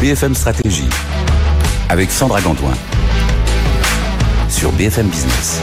BFM Stratégie avec Sandra Gantoin sur BFM Business.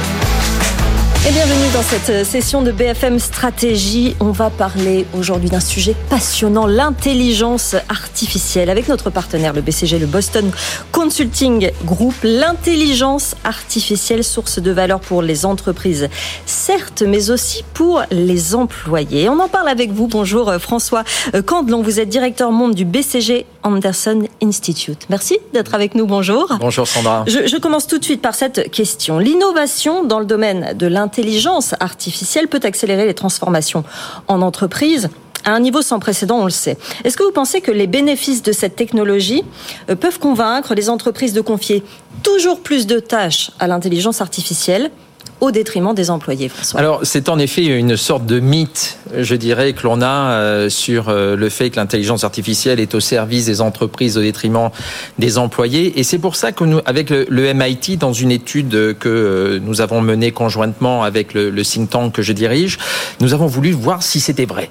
Et bienvenue dans cette session de BFM Stratégie. On va parler aujourd'hui d'un sujet passionnant, l'intelligence artificielle. Avec notre partenaire, le BCG, le Boston Consulting Group, l'intelligence artificielle, source de valeur pour les entreprises, certes, mais aussi pour les employés. On en parle avec vous. Bonjour François Candelon, vous êtes directeur monde du BCG Anderson Institute. Merci d'être avec nous. Bonjour. Bonjour Sandra. Je, je commence tout de suite par cette question. L'innovation dans le domaine de l'intelligence l'intelligence artificielle peut accélérer les transformations en entreprise à un niveau sans précédent, on le sait. Est-ce que vous pensez que les bénéfices de cette technologie euh, peuvent convaincre les entreprises de confier toujours plus de tâches à l'intelligence artificielle au détriment des employés, François Alors, c'est en effet une sorte de mythe, je dirais, que l'on a euh, sur euh, le fait que l'intelligence artificielle est au service des entreprises au détriment des employés. Et c'est pour ça que nous, avec le, MIT, dans une étude que euh, nous avons menée conjointement avec le, le think tank que je dirige, nous avons voulu voir si c'était vrai.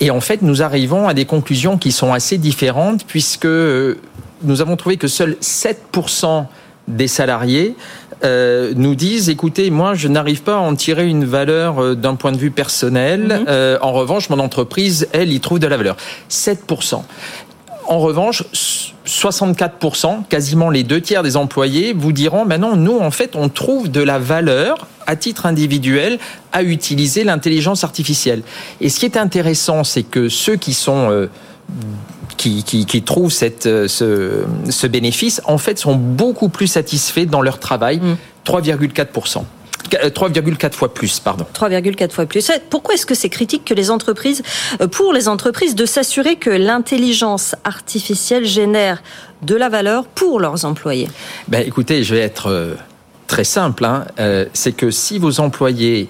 Et en fait, nous arrivons à des conclusions qui sont assez différentes puisque nous avons trouvé que seuls 7% des salariés euh, nous disent écoutez, moi, je n'arrive pas à en tirer une valeur euh, d'un point de vue personnel. Mhm. Euh, en revanche, mon entreprise, elle, y trouve de la valeur. 7%. En revanche, 64%, quasiment les deux tiers des employés, vous diront maintenant, nous, en fait, on trouve de la valeur à titre individuel à utiliser l'intelligence artificielle. Et ce qui est intéressant, c'est que ceux qui sont qui, qui, trouvent cette, euh, ce, ce, bénéfice, en fait, sont beaucoup plus satisfaits dans leur travail, 3,4%. 3,4 fois plus, pardon. 3,4 fois plus. Pourquoi est-ce que c'est critique que les entreprises, euh, pour les entreprises, de s'assurer que l'intelligence artificielle génère de la valeur pour leurs employés? Ben, écoutez, je vais être euh, très simple. Hein. c'est que si vos employés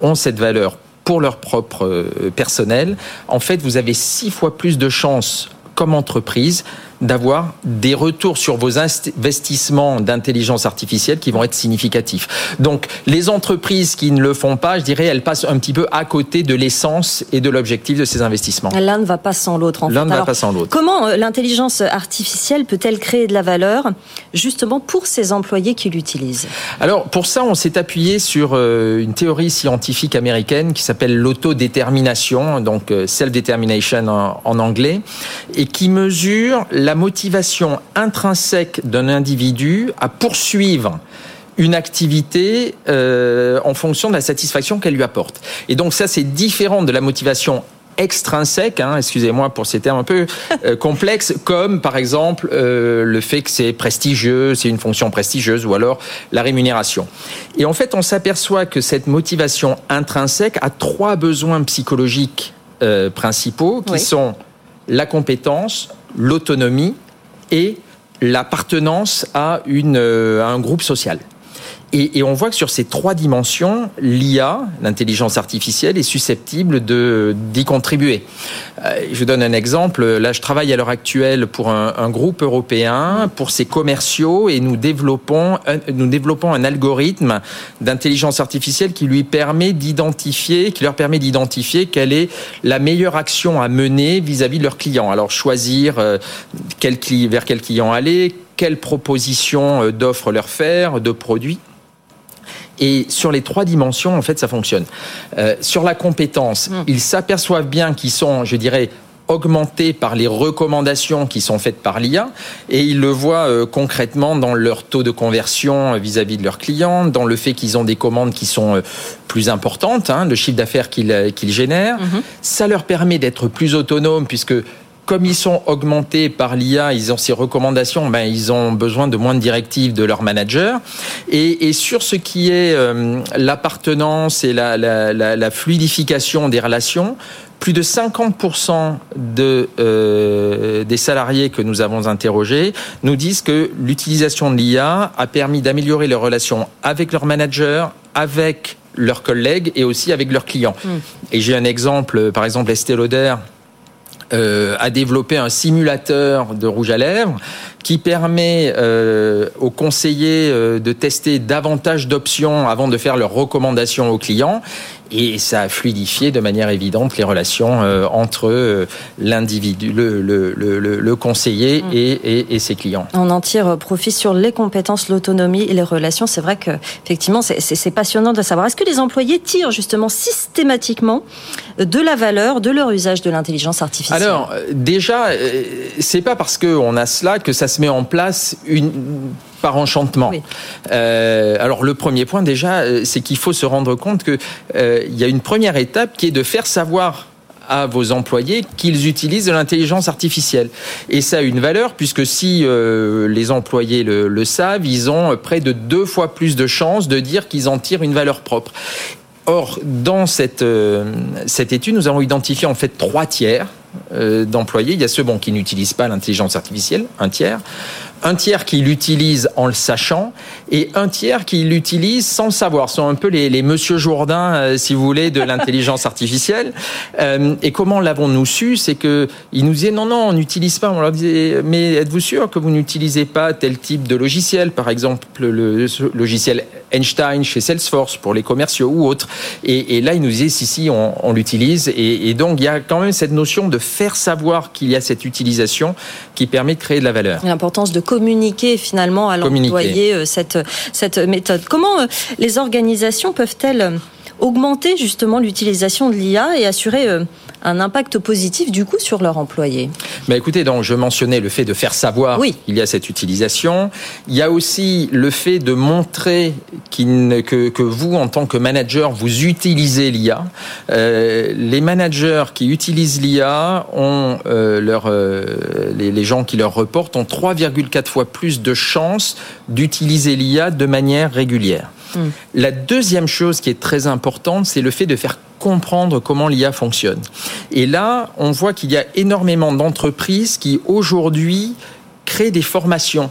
ont cette valeur pour leur propre personnel, en fait, vous avez six fois plus de chances comme entreprise d'avoir des retours sur vos investissements d'intelligence artificielle qui vont être significatifs. Donc, les entreprises qui ne le font pas, je dirais, elles passent un petit peu à côté de l'essence et de l'objectif de ces investissements. L'un ne va pas sans l'autre. En L'un ne va pas sans l'autre. Comment euh, l'intelligence artificielle peut-elle créer de la valeur, justement pour ces employés qui l'utilisent? Alors, pour ça, on s'est appuyé sur euh, une théorie scientifique américaine qui s'appelle l'autodétermination, donc euh, self-determination en anglais, et qui mesure la motivation intrinsèque d'un individu à poursuivre une activité euh, en fonction de la satisfaction qu'elle lui apporte. Et donc ça, c'est différent de la motivation extrinsèque, hein, excusez-moi pour ces termes un peu euh, complexes, comme par exemple euh, le fait que c'est prestigieux, c'est une fonction prestigieuse, ou alors la rémunération. Et en fait, on s'aperçoit que cette motivation intrinsèque a trois besoins psychologiques principaux, qui sont la compétence, l'autonomie et l'appartenance à, euh, un groupe social. Et, on voit que sur ces trois dimensions, l'IA, l'intelligence artificielle, est susceptible de d'y contribuer. Euh, je donne un exemple. Là, je travaille à l'heure actuelle pour un, groupe européen, pour ses commerciaux, et nous développons un, nous développons un algorithme d'intelligence artificielle qui lui permet d'identifier, qui leur permet d'identifier quelle est la meilleure action à mener vis-à-vis de leurs clients. Alors choisir euh, vers quel client aller, quelle proposition euh, d'offres leur faire, de produits. Et sur les trois dimensions, en fait, ça fonctionne. Euh, sur la compétence, hmm. ils s'aperçoivent bien qu'ils sont, je dirais, augmentés par les recommandations qui sont faites par l'IA et ils le voient euh, concrètement dans leur taux de conversion euh, vis-à-vis de leurs clients, dans le fait qu'ils ont des commandes qui sont plus importantes, hein, le chiffre d'affaires qu'ils génèrent. Hmm. Ça leur permet d'être plus autonomes puisque comme ils sont augmentés par l'IA, ils ont ces recommandations, ben, ils ont besoin de moins de directives de leur manager. Et, et sur ce qui est euh, l'appartenance et la, la, la, la, fluidification des relations, plus de 50% de, euh, des salariés que nous avons interrogés nous disent que l'utilisation de l'IA a permis d'améliorer leurs relations avec leur manager, avec leurs collègues et aussi avec leurs clients. Hmm. Et j'ai un exemple, par exemple Estée Lauder, euh, a développé un simulateur de rouge à lèvres qui permet euh, aux conseillers euh, de tester davantage d'options avant de faire leurs recommandations aux clients et ça a fluidifié de manière évidente les relations euh, entre l'individu, le, le, le, le, conseiller mm. et, et, et, ses clients. On en tire profit sur les compétences, l'autonomie et les relations. C'est vrai que effectivement, c'est passionnant de savoir. Est-ce que les employés tirent justement systématiquement de la valeur de leur usage de l'intelligence artificielle? Alors déjà, c'est pas parce qu'on a cela que ça se met en place une par enchantement. Euh, alors le premier point déjà, euh, c'est qu'il faut se rendre compte qu'il euh, y a une première étape qui est de faire savoir à vos employés qu'ils utilisent de l'intelligence artificielle. Et ça a une valeur puisque si euh, les employés le, le, savent, ils ont près de deux fois plus de chances de dire qu'ils en tirent une valeur propre. Or, dans cette, euh, cette étude, nous avons identifié en fait trois tiers d'employés. Il y a ceux bon, qui n'utilisent pas l'intelligence artificielle, un tiers un tiers qui l'utilise en le sachant et un tiers qui l'utilise sans le savoir. Ce sont un peu les, les Monsieur Jourdain, euh, si vous voulez, de l'intelligence artificielle. Euh, et comment l'avons-nous su? C'est que ils nous disaient non, non, on n'utilise pas. On leur disait mais êtes-vous sûr que vous n'utilisez pas tel type de logiciel, par exemple le logiciel Einstein chez Salesforce pour les commerciaux ou autres. Et, et là, ils nous disaient si, si, on, on l'utilise. Et, et donc, il y a quand même cette notion de faire savoir qu'il y a cette utilisation qui permet de créer de la valeur. L'importance de communiquer finalement à l'employé euh, cette, cette méthode. Comment euh, les organisations peuvent-elles euh, augmenter justement l'utilisation de l'IA et assurer un impact positif du coup sur leurs employés bah Écoutez, donc je mentionnais le fait de faire savoir oui. qu'il y a cette utilisation. Il y a aussi le fait de montrer que, que vous, en tant que manager, vous utilisez l'IA. Euh, les managers qui utilisent l'IA ont euh, leur, euh, les, les gens qui leur reportent ont 3,4 fois plus de chances d'utiliser l'IA de manière régulière. Hum. La deuxième chose qui est très importante, c'est le fait de faire comprendre comment l'IA fonctionne. Et là, on voit qu'il y a énormément d'entreprises qui aujourd'hui créent des formations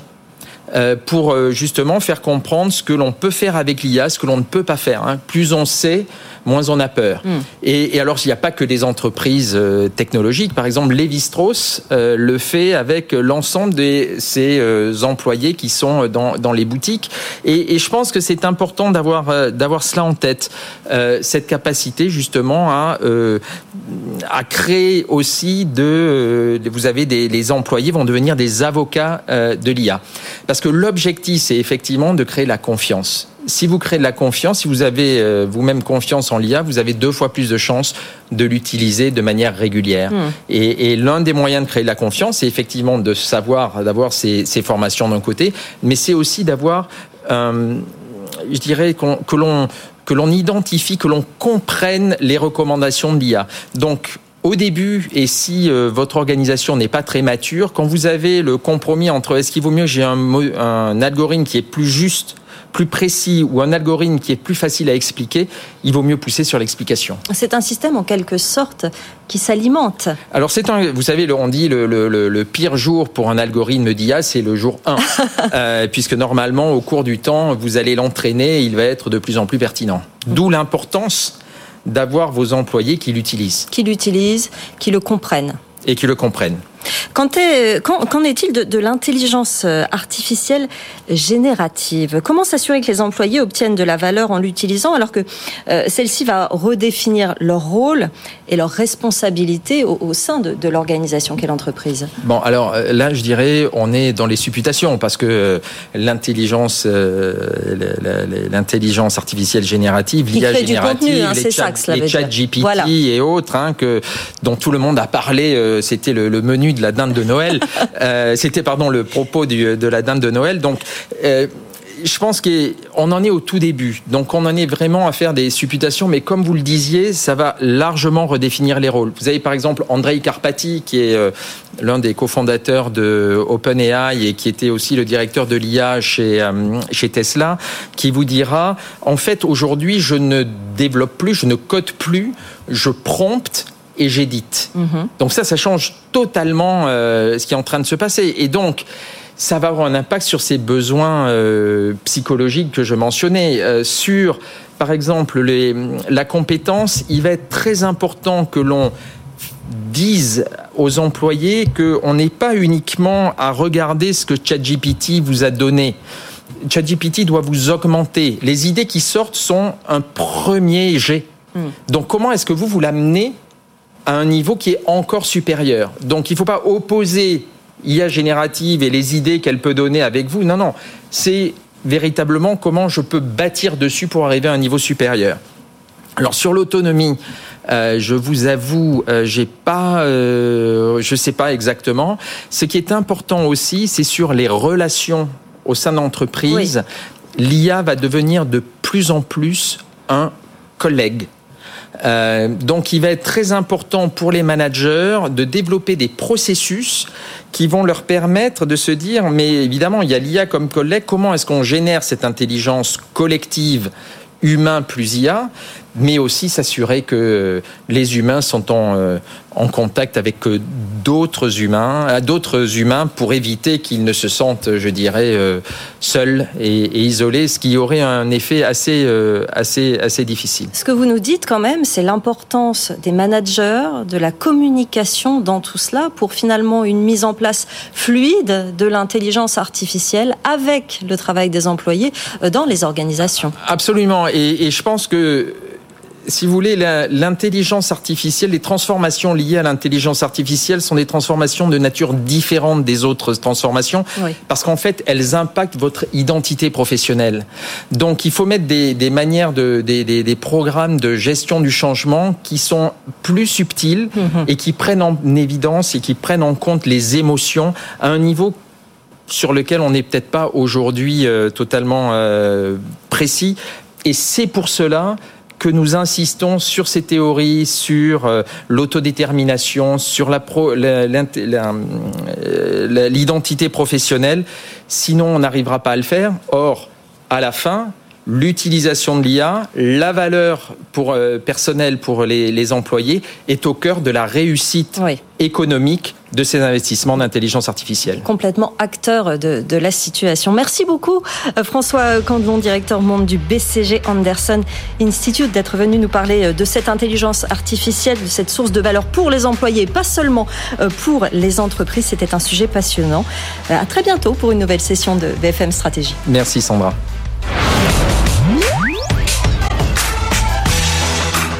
pour euh, justement faire comprendre ce que l'on peut faire avec l'IA, ce que l'on ne peut pas faire. Hein. Plus on sait, moins on a peur. Mm. Et, et, alors, il n'y a pas que des entreprises euh, technologiques. Par exemple, Lévi-Strauss euh, le fait avec l'ensemble de ses euh, employés qui sont dans, dans les boutiques. Et, et, je pense que c'est important d'avoir euh, d'avoir cela en tête, euh, cette capacité justement à à créer aussi de. Vous avez des les employés vont devenir des avocats de l'IA, parce que l'objectif c'est effectivement de créer la confiance si vous créez de la confiance, si vous avez euh, vous-même confiance en l'IA, vous avez deux fois plus de chances de l'utiliser de manière régulière. Mmh. Et, et l'un des moyens de créer de la confiance, c'est effectivement de savoir, d'avoir ces, ces, formations d'un côté, mais c'est aussi d'avoir, euh, je dirais, que l'on que l'on identifie, que l'on comprenne les recommandations de l'IA. Donc, au début, et si euh, votre organisation n'est pas très mature, quand vous avez le compromis entre est-ce qu'il vaut mieux j'ai un, un algorithme qui est plus juste plus précis ou un algorithme qui est plus facile à expliquer, il vaut mieux pousser sur l'explication. C'est un système en quelque sorte qui s'alimente. Alors c'est un, vous savez, on dit le, le, le, pire jour pour un algorithme d'IA, c'est le jour 1, euh, puisque normalement au cours du temps, vous allez l'entraîner, il va être de plus en plus pertinent. D'où l'importance d'avoir vos employés qui l'utilisent. Qui l'utilisent, qui le comprennent. Et qui le comprennent. Qu'en est-il de, de l'intelligence euh, artificielle générative? Comment s'assurer que les employés obtiennent de la valeur en l'utilisant alors que euh, celle-ci va redéfinir leur rôle et leur responsabilité au, au sein de, de l'organisation qu'est l'entreprise? Bon, alors euh, là, je dirais, on est dans les supputations parce que l'intelligence, l'intelligence artificielle générative, l'IA générative, hein, les, chat, les chat GPT voilà. et autres, hein, que, dont tout le monde a parlé, c'était le, le menu de la dinde de Noël. euh, C'était pardon le propos du, de la dinde de Noël. Donc euh, je pense qu'on en est au tout début. Donc, on en est vraiment à faire des supputations. Mais comme vous le disiez, ça va largement redéfinir les rôles. Vous avez par exemple Andrei Karpati, qui est euh, l'un des cofondateurs de OpenAI et qui était aussi le directeur de l'IA chez, euh, chez Tesla, qui vous dira, en fait, aujourd'hui, je ne développe plus, je ne code plus, je prompte et j'édite. Mm -hmm. Donc ça, ça change totalement euh, ce qui est en train de se passer. Et donc, ça va avoir un impact sur ces besoins euh, psychologiques que je mentionnais, euh, sur, par exemple, les, la compétence. Il va être très important que l'on disent aux employés qu'on n'est pas uniquement à regarder ce que ChatGPT vous a donné. ChatGPT doit vous augmenter. Les idées qui sortent sont un premier jet. Hmm. Donc comment est-ce que vous vous l'amenez à un niveau qui est encore supérieur Donc il ne faut pas opposer IA générative et les idées qu'elle peut donner avec vous. Non, non. C'est véritablement comment je peux bâtir dessus pour arriver à un niveau supérieur. Alors sur l'autonomie, euh, je vous avoue, euh, j'ai pas, euh, je sais pas exactement. Ce qui est important aussi, c'est sur les relations au sein d'entreprise. L'IA va devenir de plus en plus un collègue. Euh, donc il va être très important pour les managers de développer des processus qui vont leur permettre de se dire, mais évidemment, il y a l'IA comme collègue, comment est-ce qu'on génère cette intelligence collective humain plus IA, mais aussi s'assurer que les humains sont en, euh, en contact avec euh, d'autres humains, euh, d'autres humains pour éviter qu'ils ne se sentent, je dirais, seuls et, isolés, ce qui aurait un effet assez, assez, assez difficile. Ce que vous nous dites quand même, c'est l'importance des managers, de la communication dans tout cela pour finalement une mise en place fluide de l'intelligence artificielle avec le travail des employés dans les organisations. Absolument. Et, et je pense que si vous voulez, l'intelligence artificielle, les transformations liées à l'intelligence artificielle sont des transformations de nature différente des autres transformations, parce qu'en fait, elles impactent votre identité professionnelle. Donc, il faut mettre des, manières, de, des, programmes de gestion du changement qui sont plus subtils mhm. et qui prennent en évidence et qui prennent en compte les émotions à un niveau sur lequel on n'est peut-être pas aujourd'hui euh, totalement euh, précis. Et c'est pour cela que nous insistons sur ces théories, sur euh, l'autodétermination, sur euh, l'identité professionnelle. Sinon, on n'arrivera pas à le faire. Or, à la fin, l'utilisation de l'IA, la valeur pour, euh, personnelle pour les, employés est au cœur de la réussite économique de ces investissements d'intelligence artificielle. Complètement acteur de, de, la situation. Merci beaucoup euh, François Candelon, directeur monde du BCG Anderson Institute, d'être venu nous parler euh, de cette intelligence artificielle, de cette source de valeur pour les employés, pas seulement pour les entreprises. C'était un sujet passionnant. À très bientôt pour une nouvelle session de BFM Stratégie. Merci Sandra.